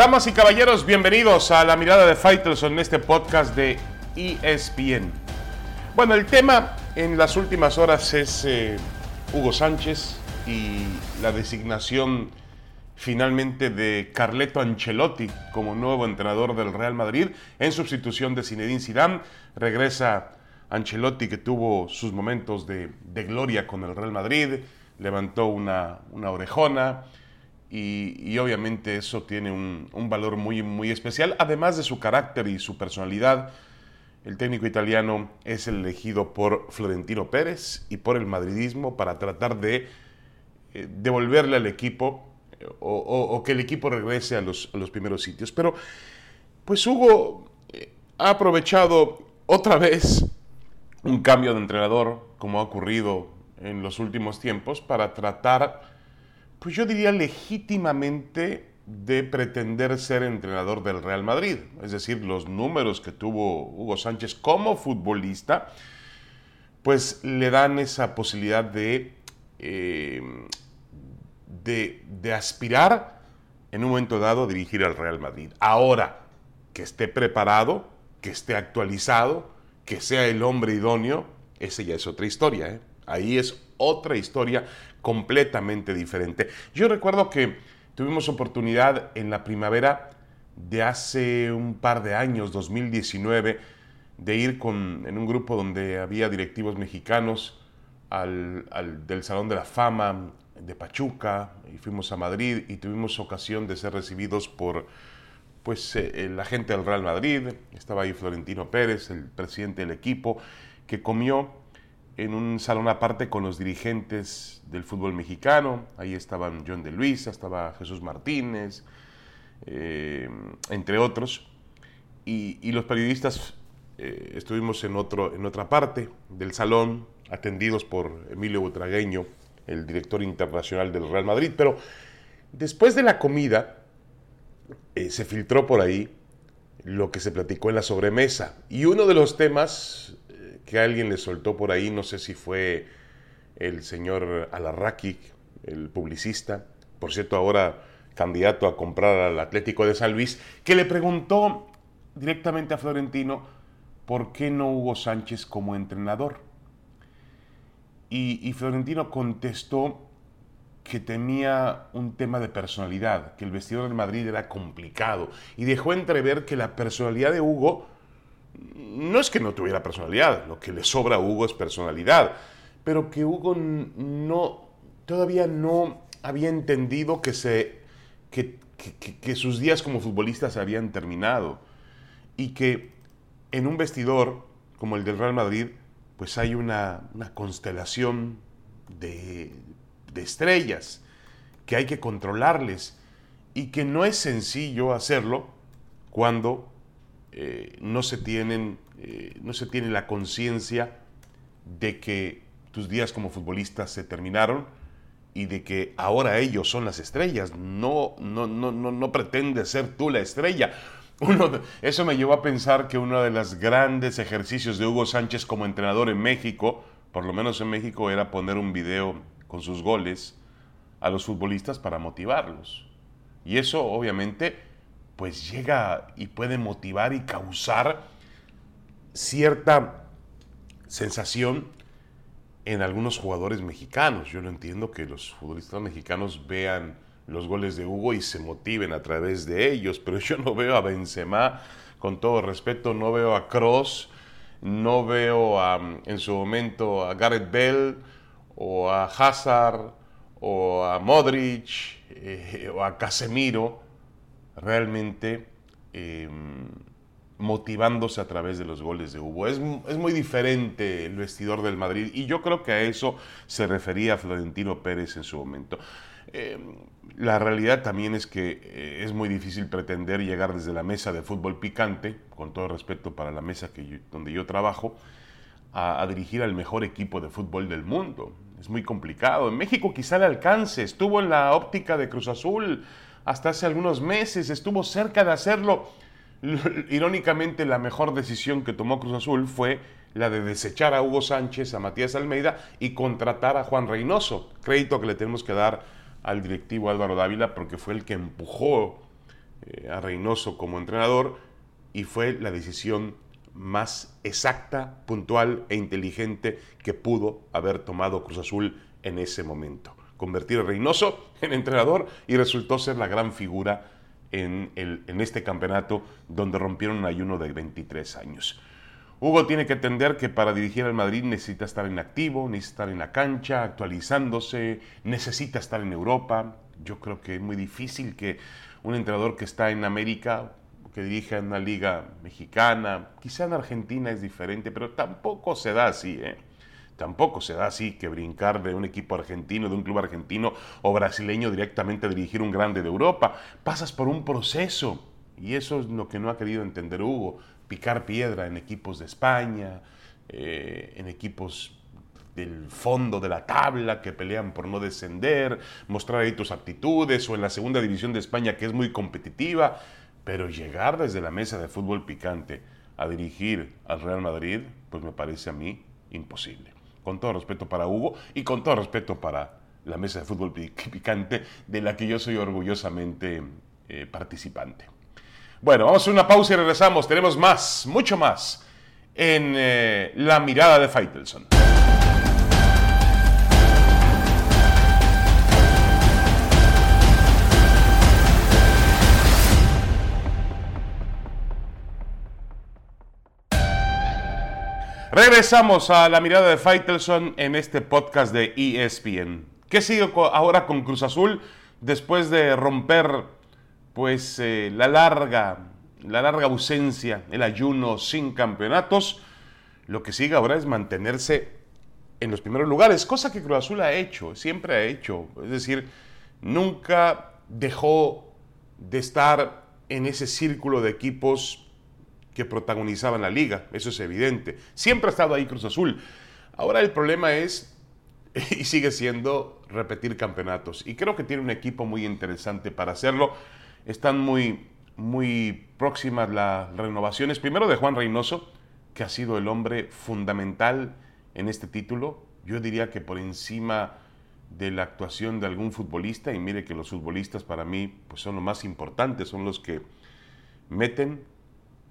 Damas y caballeros, bienvenidos a la mirada de Fighters en este podcast de ESPN. Bueno, el tema en las últimas horas es eh, Hugo Sánchez y la designación finalmente de Carleto Ancelotti como nuevo entrenador del Real Madrid en sustitución de Zinedine Zidane. Regresa Ancelotti que tuvo sus momentos de, gloria con el Real Madrid, levantó una, una orejona y, obviamente eso tiene un, un, valor muy, muy especial, además de su carácter y su personalidad. El técnico italiano es elegido por Florentino Pérez y por el madridismo para tratar de eh, devolverle al equipo o, que el equipo regrese a los, primeros sitios. Pero, pues Hugo eh, ha aprovechado otra vez un cambio de entrenador, como ha ocurrido en los últimos tiempos, para tratar, pues yo diría legítimamente, de pretender ser entrenador del Real Madrid. Es decir, los números que tuvo Hugo Sánchez como futbolista, pues le dan esa posibilidad de eh, de, aspirar en un momento dado a dirigir al Real Madrid. Ahora, que esté preparado, que esté actualizado, que sea el hombre idóneo, esa ya es otra historia. ¿eh? Ahí es otra historia completamente diferente. Yo recuerdo que tuvimos oportunidad en la primavera de hace un par de años, 2019, de ir con, en un grupo donde había directivos mexicanos al, del Salón de la Fama de Pachuca y fuimos a Madrid y tuvimos ocasión de ser recibidos por pues eh, la gente del Real Madrid, estaba ahí Florentino Pérez, el presidente del equipo, que comió en un salón aparte con los dirigentes del fútbol mexicano, ahí estaban John de Luisa, estaba Jesús Martínez, eh, entre otros, y, los periodistas eh, estuvimos en, otro, en otra parte del salón, atendidos por Emilio Butragueño, el director internacional del Real Madrid. Pero después de la comida, eh, se filtró por ahí lo que se platicó en la sobremesa. Y uno de los temas que alguien le soltó por ahí, no sé si fue el señor Alarraqui, el publicista, por cierto, ahora candidato a comprar al Atlético de San Luis, que le preguntó directamente a Florentino por qué no hubo Sánchez como entrenador. Y, Florentino contestó que tenía un tema de personalidad, que el vestidor del Madrid era complicado y dejó entrever que la personalidad de Hugo no es que no tuviera personalidad, lo que le sobra a Hugo es personalidad, pero que Hugo no todavía no había entendido que se que, que sus días como futbolista se habían terminado y que en un vestidor como el del Real Madrid pues hay una, constelación de, estrellas que hay que controlarles y que no es sencillo hacerlo cuando eh, no, se tienen, eh, no se tiene la conciencia de que tus días como futbolista se terminaron y de que ahora ellos son las estrellas. No, no, no, no, no pretende ser tú la estrella eso me llevó a pensar que uno de los grandes ejercicios de Hugo Sánchez como entrenador en México, por lo menos en México, era poner un video con sus goles a los futbolistas para motivarlos. Y eso obviamente pues llega y puede motivar y causar cierta sensación en algunos jugadores mexicanos. Yo no entiendo que los futbolistas mexicanos vean los goles de Hugo y se motiven a través de ellos. Pero yo no veo a Benzema, con todo respeto, no veo a Cross, no veo en su momento a Gareth Bell o a Hazard o a Modric eh, o a Casemiro realmente em, motivándose a través de los goles de Hugo. Es, es, muy diferente el vestidor del Madrid y yo creo que a eso se refería Florentino Pérez en su momento. Eh, la realidad también es que eh, es muy difícil pretender llegar desde la mesa de fútbol picante, con todo respeto para la mesa que donde yo trabajo, a, dirigir al mejor equipo de fútbol del mundo. Es muy complicado. En México quizá le alcance. Estuvo en la óptica de Cruz Azul hasta hace algunos meses. Estuvo cerca de hacerlo. Irónicamente, la mejor decisión que tomó Cruz Azul fue la de desechar a Hugo Sánchez, a Matías Almeida y contratar a Juan Reynoso. Crédito que le tenemos que dar al directivo Álvaro Dávila porque fue el que empujó eh, a Reynoso como entrenador y fue la decisión más exacta, puntual e inteligente que pudo haber tomado Cruz Azul en ese momento. Convertir a Reynoso en entrenador y resultó ser la gran figura en, en este campeonato donde rompieron un ayuno de 23 años. Hugo tiene que entender que para dirigir al Madrid necesita estar en activo, necesita estar en la cancha, actualizándose, necesita estar en Europa. Yo creo que es muy difícil que un entrenador que está en América, que dirige en una liga mexicana, quizá en Argentina es diferente, pero tampoco se da así, ¿eh? Tampoco se da así que brincar de un equipo argentino, de un club argentino o brasileño directamente a dirigir un grande de Europa. Pasas por un proceso. Y eso es lo que no ha querido entender Hugo. Picar piedra en equipos de España, eh, en equipos del fondo de la tabla que pelean por no descender, mostrar ahí tus actitudes o en la segunda división de España que es muy competitiva, pero llegar desde la mesa de fútbol picante a dirigir al Real Madrid, pues me parece a mí imposible con todo respeto para Hugo y con todo respeto para la mesa de fútbol picante de la que yo soy orgullosamente eh, participante. Bueno, vamos a una pausa y regresamos. Tenemos más, mucho más en eh, la mirada de Faitelson. Regresamos a la mirada de Faitelson en este podcast de ESPN. ¿Qué sigue ahora con Cruz Azul después de romper pues eh, la larga la larga ausencia, el ayuno sin campeonatos? Lo que sigue ahora es mantenerse en los primeros lugares, cosa que Cruz Azul ha hecho, siempre ha hecho. Es decir, nunca dejó de estar en ese círculo de equipos que protagonizaban la liga, eso es evidente. Siempre ha estado ahí Cruz Azul. Ahora el problema es, y sigue siendo, repetir campeonatos. Y creo que tiene un equipo muy interesante para hacerlo. Están muy, muy próximas las renovaciones. Primero de Juan Reynoso, que ha sido el hombre fundamental en este título. Yo diría que por encima de la actuación de algún futbolista, y mire que los futbolistas para mí pues son los más importantes, son los que meten,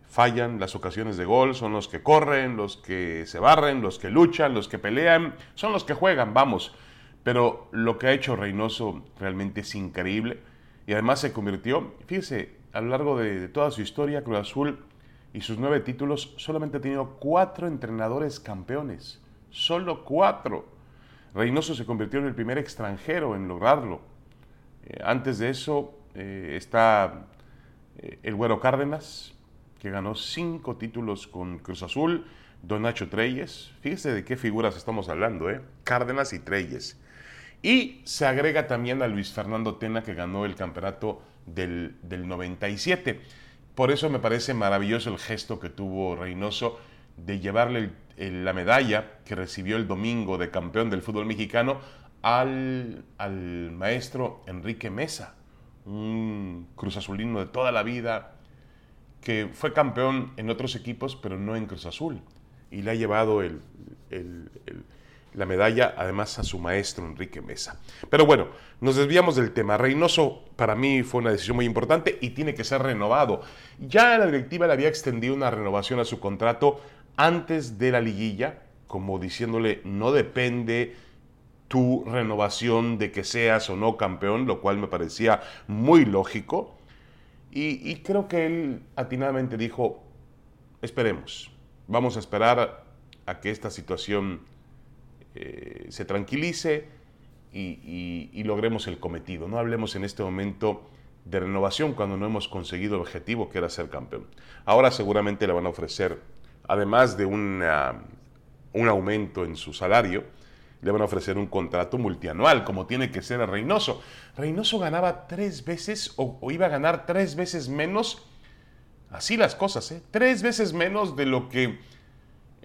fallan las ocasiones de gol, son los que corren, los que se barren, los que luchan, los que pelean, son los que juegan, vamos. Pero lo que ha hecho Reynoso realmente es increíble y además se convirtió, fíjese, a lo largo de, toda su historia, Cruz Azul y sus nueve títulos, solamente ha tenido cuatro entrenadores campeones, solo cuatro. Reynoso se convirtió en el primer extranjero en lograrlo. Eh, antes de eso eh, está eh, el Güero Cárdenas, que ganó cinco títulos con Cruz Azul, Don Nacho Treyes, fíjese de qué figuras estamos hablando, ¿eh? Cárdenas y Treyes. Y se agrega también a Luis Fernando Tena, que ganó el campeonato del, 97. Por eso me parece maravilloso el gesto que tuvo Reynoso de llevarle la medalla que recibió el domingo de campeón del fútbol mexicano al, al maestro Enrique Mesa, un cruz azulino de toda la vida, que fue campeón en otros equipos, pero no en Cruz Azul. Y le ha llevado la medalla además a su maestro Enrique Mesa. Pero bueno, nos desviamos del tema. Reynoso para mí fue una decisión muy importante y tiene que ser renovado. Ya la directiva le había extendido una renovación a su contrato antes de la liguilla, como diciéndole no depende tu renovación de que seas o no campeón, lo cual me parecía muy lógico. Y, creo que él atinadamente dijo, esperemos, vamos a esperar a que esta situación eh, se tranquilice y, logremos el cometido. No hablemos en este momento de renovación cuando no hemos conseguido el objetivo que era ser campeón. Ahora seguramente le van a ofrecer, además de un aumento en su salario, le van a ofrecer un contrato multianual, como tiene que ser a Reynoso. Reynoso ganaba tres veces o, iba a ganar tres veces menos, así las cosas, ¿eh? tres veces menos de lo que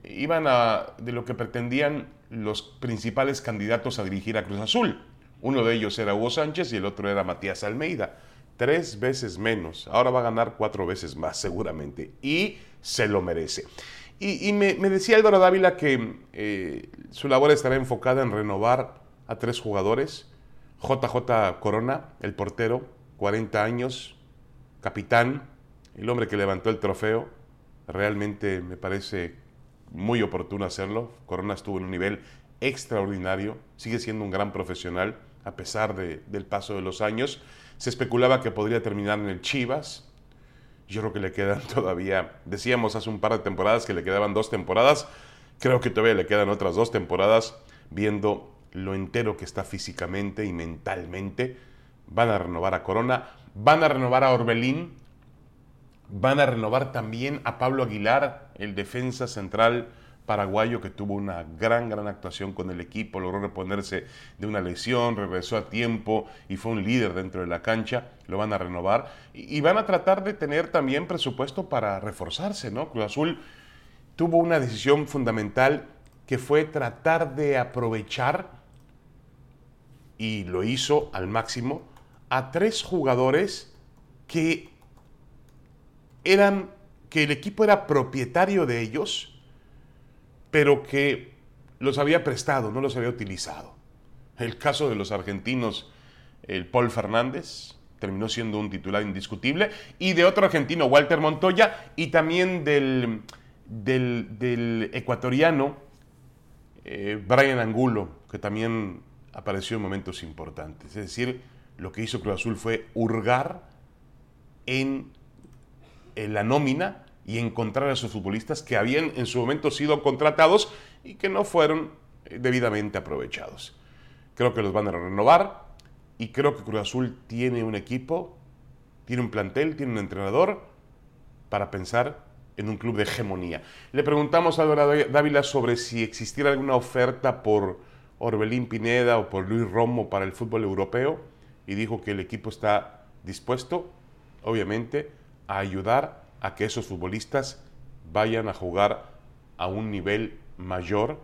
iban a, de lo que pretendían los principales candidatos a dirigir a Cruz Azul. Uno de ellos era Hugo Sánchez y el otro era Matías Almeida. Tres veces menos. Ahora va a ganar cuatro veces más, seguramente. Y se lo merece. Y, me, decía Álvaro Dávila que eh, su labor estará enfocada en renovar a tres jugadores. JJ Corona, el portero, 40 años, capitán, el hombre que levantó el trofeo. Realmente me parece muy oportuno hacerlo. Corona estuvo en un nivel extraordinario, sigue siendo un gran profesional a pesar del paso de los años. Se especulaba que podría terminar en el Chivas. Yo creo que le quedan todavía, decíamos hace un par de temporadas que le quedaban dos temporadas. Creo que todavía le quedan otras dos temporadas viendo lo entero que está físicamente y mentalmente. Van a renovar a Corona, van a renovar a Orbelín, van a renovar también a Pablo Aguilar, el defensa central paraguayo que tuvo una gran, gran actuación con el equipo, logró reponerse de una lesión, regresó a tiempo y fue un líder dentro de la cancha, lo van a renovar y, van a tratar de tener también presupuesto para reforzarse, ¿no? Cruz Azul tuvo una decisión fundamental que fue tratar de aprovechar y lo hizo al máximo a tres jugadores que eran que el equipo era propietario de ellos pero que los había prestado, no los había utilizado. El caso de los argentinos, el Paul Fernández, terminó siendo un titular indiscutible, y de otro argentino, Walter Montoya, y también del, del, ecuatoriano, eh, Brian Angulo, que también apareció en momentos importantes. Es decir, lo que hizo Cruz Azul fue hurgar en, en la nómina y encontrar a esos futbolistas que habían en su momento sido contratados y que no fueron eh, debidamente aprovechados. Creo que los van a renovar y creo que Cruz Azul tiene un equipo, tiene un plantel, tiene un entrenador para pensar en un club de hegemonía. Le preguntamos a Álvaro Dávila sobre si existiera alguna oferta por Orbelín Pineda o por Luis Romo para el fútbol europeo y dijo que el equipo está dispuesto, obviamente, a ayudar a que esos futbolistas vayan a jugar a un nivel mayor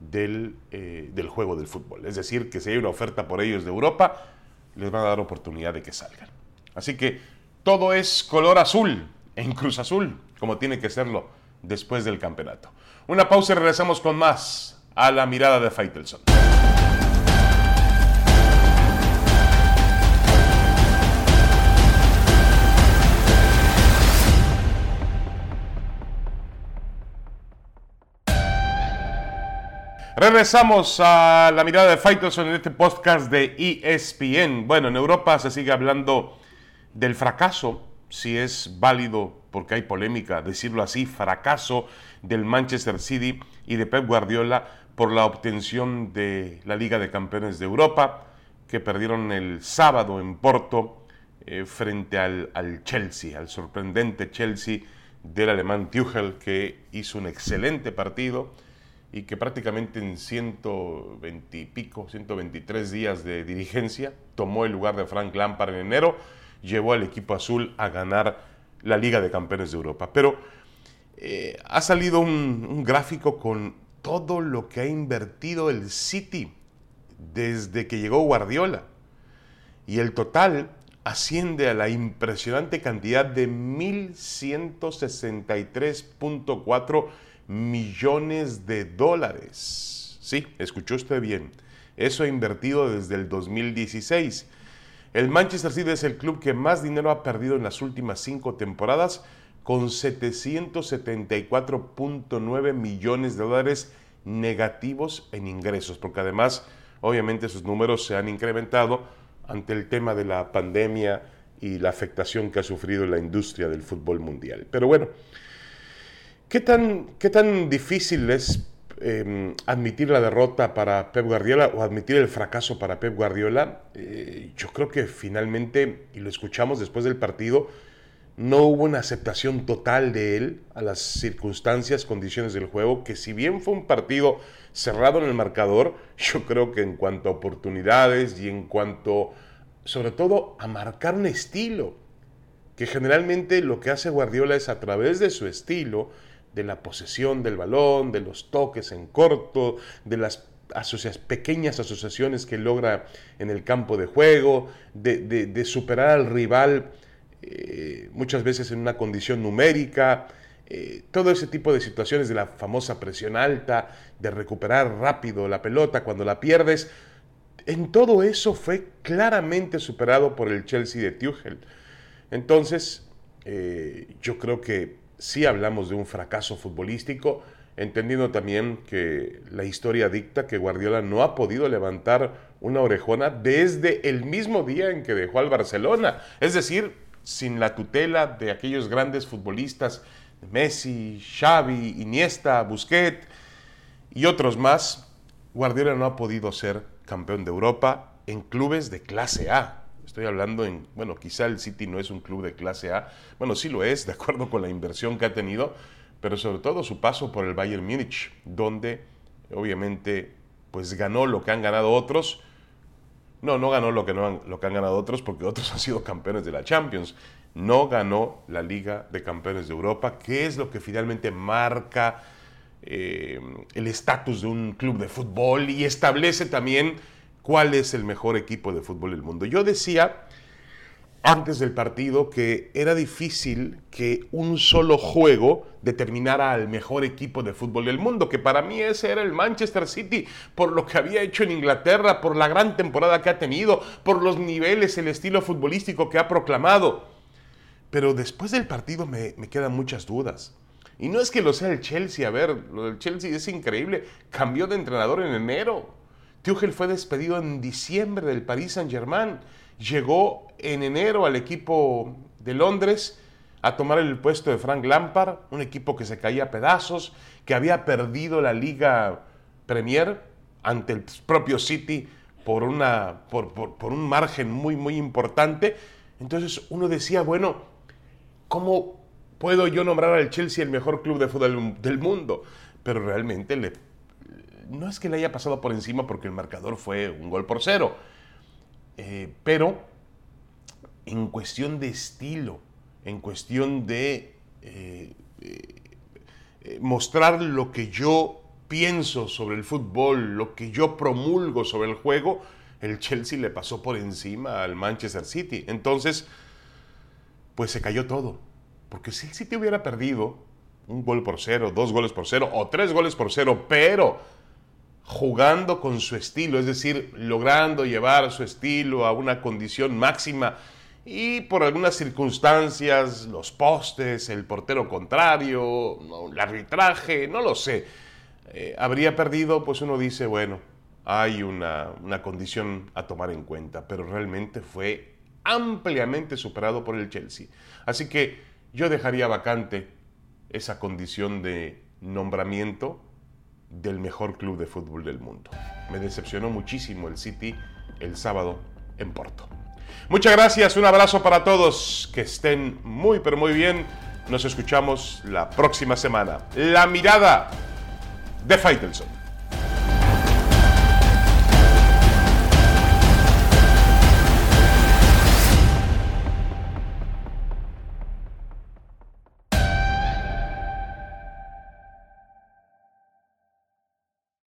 del, eh, del, juego del fútbol. Es decir, que si hay una oferta por ellos de Europa, les van a dar oportunidad de que salgan. Así que todo es color azul en Cruz Azul, como tiene que serlo después del campeonato. Una pausa y regresamos con más a la mirada de Faitelson. Regresamos a la mirada de Faitelson en este podcast de ESPN. Bueno, en Europa se sigue hablando del fracaso, si es válido, porque hay polémica, decirlo así, fracaso del Manchester City y de Pep Guardiola por la obtención de la Liga de Campeones de Europa, que perdieron el sábado en Porto eh, frente al, al Chelsea, al sorprendente Chelsea del alemán Tuchel, que hizo un excelente partido y que prácticamente en 120 y pico, 123 días de dirigencia, tomó el lugar de Frank Lampard en enero, llevó al equipo azul a ganar la Liga de Campeones de Europa. Pero eh, ha salido un, un gráfico con todo lo que ha invertido el City desde que llegó Guardiola. Y el total asciende a la impresionante cantidad de 1.163.4 millones de dólares. Sí, escuchó usted bien. Eso ha invertido desde el 2016. El Manchester City es el club que más dinero ha perdido en las últimas cinco temporadas, con 774.9 millones de dólares negativos en ingresos, porque además, obviamente, sus números se han incrementado ante el tema de la pandemia y la afectación que ha sufrido la industria del fútbol mundial. Pero bueno, ¿Qué tan, qué tan difícil es em, admitir la derrota para Pep Guardiola o admitir el fracaso para Pep Guardiola? Eh, yo creo que finalmente, y lo escuchamos después del partido, no hubo una aceptación total de él a las circunstancias, condiciones del juego, que si bien fue un partido cerrado en el marcador, yo creo que en cuanto a oportunidades y en cuanto, sobre todo, a marcar un estilo, que generalmente lo que hace Guardiola es a través de su estilo, de la posesión del balón, de los toques en corto, de las pequeñas asociaciones que logra en el campo de juego, de, superar al rival eh, muchas veces en una condición numérica, eh, todo ese tipo de situaciones de la famosa presión alta, de recuperar rápido la pelota cuando la pierdes, en todo eso fue claramente superado por el Chelsea de Tuchel. Entonces, eh, yo creo que sí hablamos de un fracaso futbolístico, entendiendo también que la historia dicta que Guardiola no ha podido levantar una orejona desde el mismo día en que dejó al Barcelona. Es decir, sin la tutela de aquellos grandes futbolistas, Messi, Xavi, Iniesta, Busquets y otros más, Guardiola no ha podido ser campeón de Europa en clubes de clase A. Estoy hablando en, bueno, quizá el City no es un club de clase A, bueno, sí lo es, de acuerdo con la inversión que ha tenido, pero sobre todo su paso por el Bayern Múnich, donde obviamente pues ganó lo que han ganado otros. No, no ganó lo que, no han, lo que han ganado otros porque otros han sido campeones de la Champions. No ganó la Liga de Campeones de Europa, que es lo que finalmente marca eh, el estatus de un club de fútbol y establece también cuál es el mejor equipo de fútbol del mundo. Yo decía antes del partido que era difícil que un solo juego determinara al mejor equipo de fútbol del mundo, que para mí ese era el Manchester City, por lo que había hecho en Inglaterra, por la gran temporada que ha tenido, por los niveles, el estilo futbolístico que ha proclamado. Pero después del partido me, quedan muchas dudas. Y no es que lo sea el Chelsea, a ver, lo del Chelsea es increíble, cambió de entrenador en enero. Tuchel fue despedido en diciembre del Paris Saint-Germain llegó en enero al equipo de Londres a tomar el puesto de Frank Lampard, un equipo que se caía a pedazos, que había perdido la Liga Premier ante el propio City por, por, un margen muy, muy importante. Entonces uno decía, bueno, ¿cómo puedo yo nombrar al Chelsea el mejor club de fútbol del mundo? Pero realmente le, no es que le haya pasado por encima porque el marcador fue un gol por cero eh, pero en cuestión de estilo, en cuestión de eh, eh, mostrar lo que yo pienso sobre el fútbol, lo que yo promulgo sobre el juego, el Chelsea le pasó por encima al Manchester City. Entonces, pues se cayó todo. Porque si el City hubiera perdido un gol por cero, dos goles por cero o tres goles por cero, pero jugando con su estilo, es decir, logrando llevar su estilo a una condición máxima y por algunas circunstancias, los postes, el portero contrario, el arbitraje, no lo sé, eh, habría perdido, pues uno dice, bueno, hay una, una condición a tomar en cuenta, pero realmente fue ampliamente superado por el Chelsea. Así que yo dejaría vacante esa condición de nombramiento del mejor club de fútbol del mundo. Me decepcionó muchísimo el City el sábado en Porto. Muchas gracias, un abrazo para todos, que estén muy pero muy bien. Nos escuchamos la próxima semana. La mirada de Faitelson.